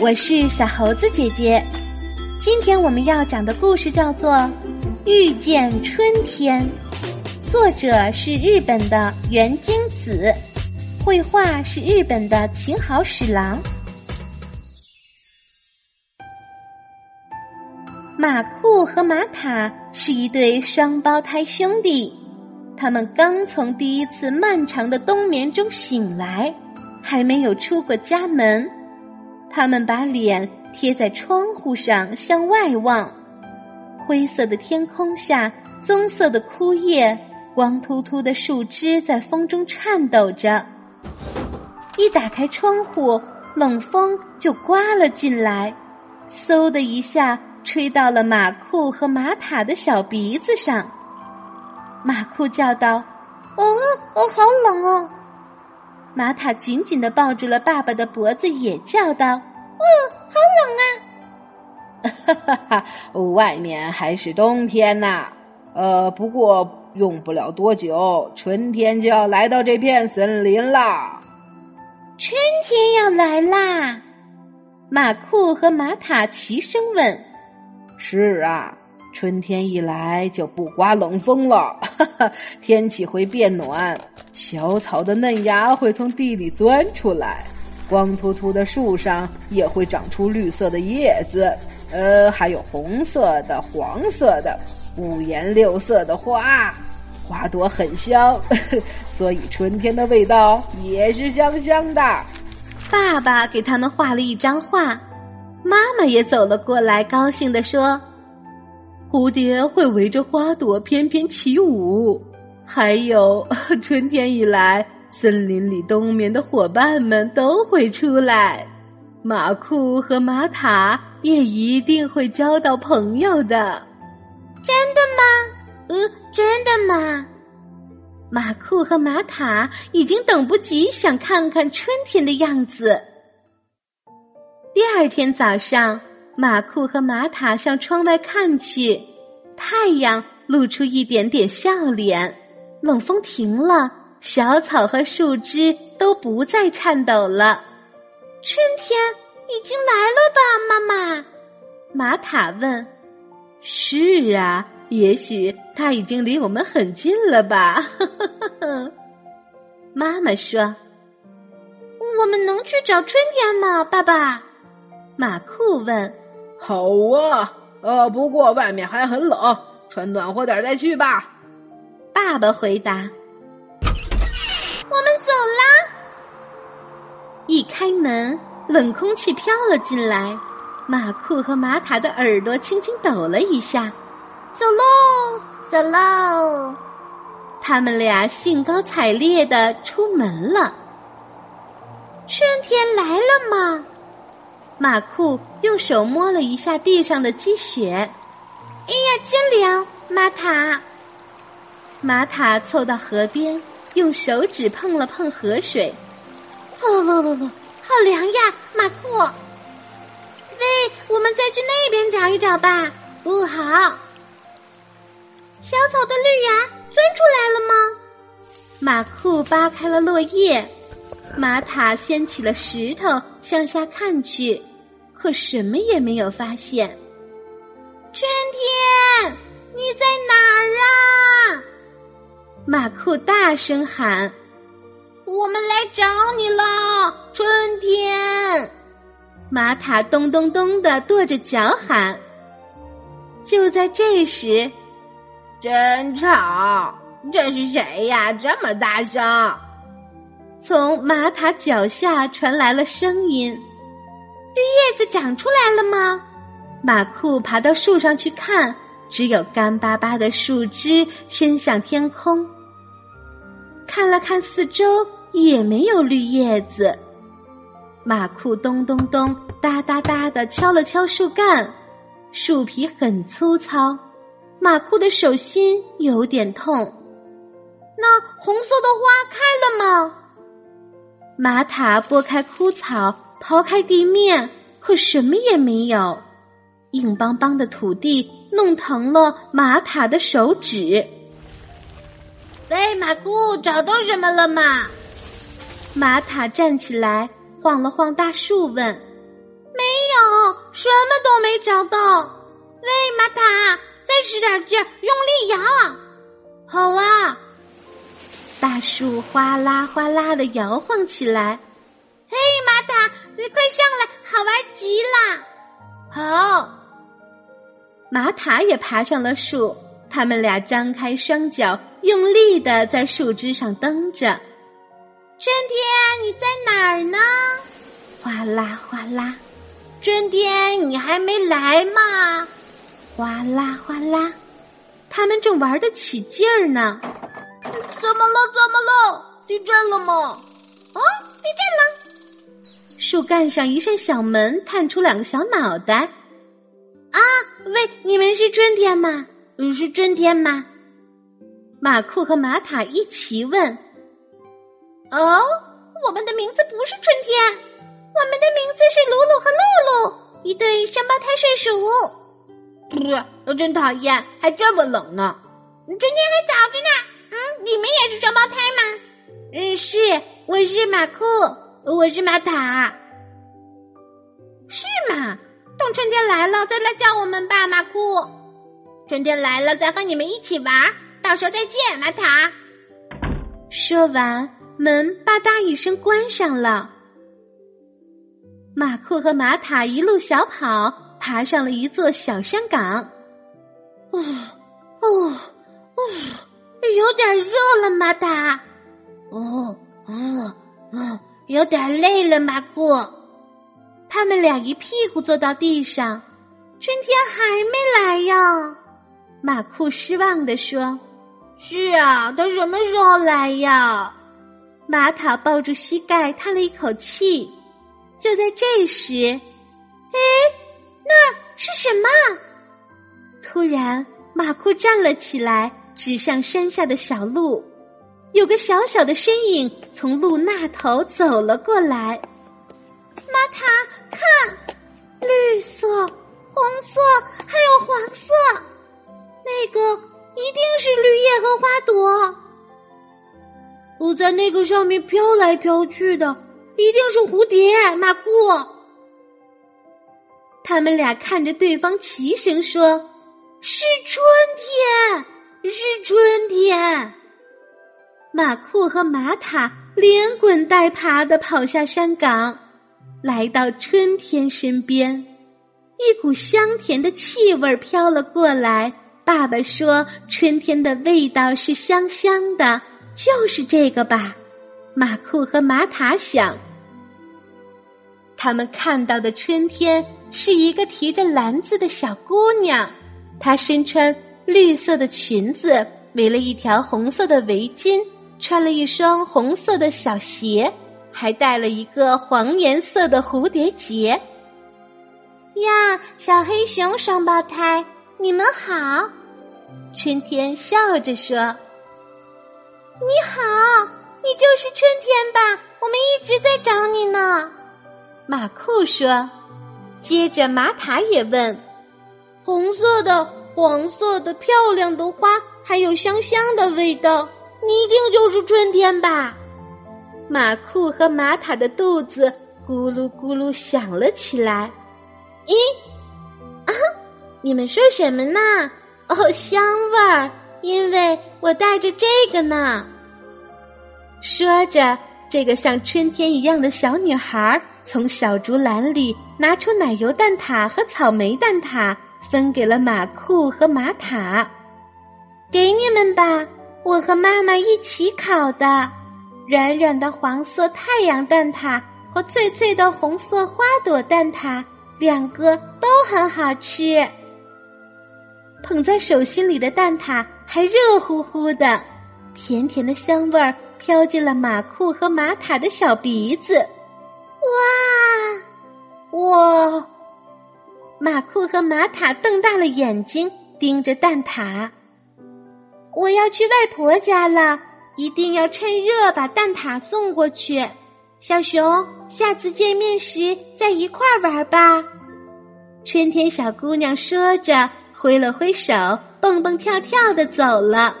我是小猴子姐姐。今天我们要讲的故事叫做《遇见春天》，作者是日本的原京子，绘画是日本的秦好史郎。马库和马塔是一对双胞胎兄弟，他们刚从第一次漫长的冬眠中醒来，还没有出过家门。他们把脸贴在窗户上向外望，灰色的天空下，棕色的枯叶，光秃秃的树枝在风中颤抖着。一打开窗户，冷风就刮了进来，嗖的一下。吹到了马库和马塔的小鼻子上，马库叫道：“哦哦，好冷哦！”马塔紧紧的抱住了爸爸的脖子，也叫道：“哦，好冷啊！”哈哈哈，外面还是冬天呐。呃，不过用不了多久，春天就要来到这片森林啦。春天要来啦！马库和玛塔齐声问。是啊，春天一来就不刮冷风了，哈哈，天气会变暖，小草的嫩芽会从地里钻出来，光秃秃的树上也会长出绿色的叶子，呃，还有红色的、黄色的、五颜六色的花，花朵很香，所以春天的味道也是香香的。爸爸给他们画了一张画。妈妈也走了过来，高兴地说：“蝴蝶会围着花朵翩翩起舞，还有 春天一来，森林里冬眠的伙伴们都会出来，马库和马塔也一定会交到朋友的。”真的吗？嗯，真的吗？马库和马塔已经等不及想看看春天的样子。第二天早上，马库和马塔向窗外看去，太阳露出一点点笑脸，冷风停了，小草和树枝都不再颤抖了。春天已经来了吧，妈妈？玛塔问。是啊，也许它已经离我们很近了吧？妈妈说。我们能去找春天吗，爸爸？马库问：“好啊，呃，不过外面还很冷，穿暖和点再去吧。”爸爸回答：“我们走啦。”一开门，冷空气飘了进来，马库和玛塔的耳朵轻轻抖了一下。“走喽，走喽！”他们俩兴高采烈的出门了。春天来了吗？马库用手摸了一下地上的积雪，哎呀，真凉！玛塔，马塔凑到河边，用手指碰了碰河水，哦好凉呀！马库，喂，我们再去那边找一找吧。不好，小草的绿芽钻出来了吗？马库扒开了落叶，玛塔掀起了石头，向下看去。可什么也没有发现。春天，你在哪儿啊？马库大声喊：“我们来找你了，春天！”马塔咚咚咚的跺着脚喊。就在这时，真吵！这是谁呀？这么大声！从马塔脚下传来了声音。绿叶子长出来了吗？马库爬到树上去看，只有干巴巴的树枝伸向天空。看了看四周，也没有绿叶子。马库咚咚咚、哒哒哒的敲了敲树干，树皮很粗糙。马库的手心有点痛。那红色的花开了吗？玛塔拨开枯草。刨开地面，可什么也没有。硬邦邦的土地弄疼了玛塔的手指。喂，马库，找到什么了吗？玛塔站起来，晃了晃大树，问：“没有什么都没找到。喂，玛塔，再使点劲儿，用力摇。好啊！大树哗啦哗啦的摇晃起来。嘿，玛塔，你快上来，好玩极了。好，玛塔也爬上了树。他们俩张开双脚，用力的在树枝上蹬着。春天，你在哪儿呢？哗啦哗啦。春天，你还没来吗？哗啦哗啦。他们正玩得起劲儿呢。怎么了？怎么了？地震了吗？哦，地震了！树干上一扇小门探出两个小脑袋。啊，喂，你们是春天吗？是春天吗？马库和马塔一起问。哦，我们的名字不是春天，我们的名字是鲁鲁和露露，一对双胞胎睡鼠。不，真讨厌，还这么冷呢。春天还早着呢。嗯，你们也是双胞胎吗？嗯，是，我是马库，我是玛塔。是吗？等春天来了再来叫我们吧，马库。春天来了再和你们一起玩，到时候再见，玛塔。说完，门吧嗒一声关上了。马库和玛塔一路小跑，爬上了一座小山岗。哦，哦，哦。有点热了，马塔。哦，哦，哦，有点累了，马库。他们俩一屁股坐到地上。春天还没来呀？马库失望地说：“是啊，他什么时候来呀？”玛塔抱住膝盖，叹了一口气。就在这时，哎，那是什么？突然，马库站了起来。指向山下的小路，有个小小的身影从路那头走了过来。玛塔，看，绿色、红色还有黄色，那个一定是绿叶和花朵。我在那个上面飘来飘去的，一定是蝴蝶。马库，他们俩看着对方，齐声说：“是春天。”是春天，马库和马塔连滚带爬的跑下山岗，来到春天身边。一股香甜的气味飘了过来。爸爸说：“春天的味道是香香的，就是这个吧？”马库和马塔想，他们看到的春天是一个提着篮子的小姑娘，她身穿。绿色的裙子围了一条红色的围巾，穿了一双红色的小鞋，还戴了一个黄颜色的蝴蝶结。呀，小黑熊双胞胎，你们好！春天笑着说：“你好，你就是春天吧？我们一直在找你呢。”马库说。接着马塔也问：“红色的。”黄色的漂亮的花，还有香香的味道，你一定就是春天吧？马库和马塔的肚子咕噜咕噜响了起来。咦，啊，你们说什么呢？哦，香味儿，因为我带着这个呢。说着，这个像春天一样的小女孩从小竹篮里拿出奶油蛋挞和草莓蛋挞。分给了马库和马塔，给你们吧，我和妈妈一起烤的，软软的黄色太阳蛋挞和脆脆的红色花朵蛋挞，两个都很好吃。捧在手心里的蛋挞还热乎乎的，甜甜的香味儿飘进了马库和马塔的小鼻子。哇，哇！马库和马塔瞪大了眼睛盯着蛋挞。我要去外婆家了，一定要趁热把蛋挞送过去。小熊，下次见面时再一块儿玩吧。春天小姑娘说着，挥了挥手，蹦蹦跳跳的走了。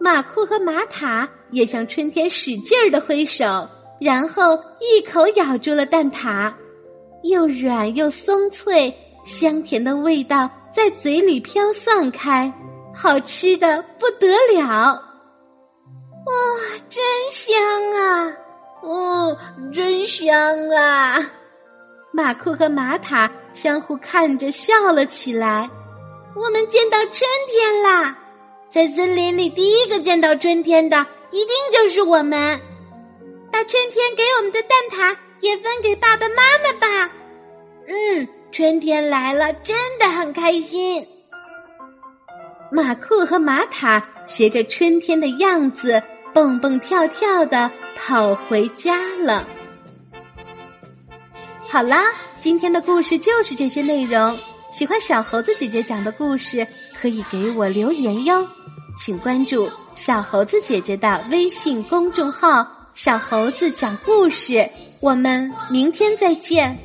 马库和马塔也向春天使劲儿的挥手，然后一口咬住了蛋挞。又软又松脆，香甜的味道在嘴里飘散开，好吃的不得了。哇，真香啊！哦，真香啊！马库和玛塔相互看着笑了起来。我们见到春天啦！在森林里，第一个见到春天的一定就是我们。把春天给我们的蛋挞也分给爸爸妈妈吧。嗯，春天来了，真的很开心。马库和玛塔学着春天的样子，蹦蹦跳跳的跑回家了。好啦，今天的故事就是这些内容。喜欢小猴子姐姐讲的故事，可以给我留言哟。请关注小猴子姐姐的微信公众号“小猴子讲故事”。我们明天再见。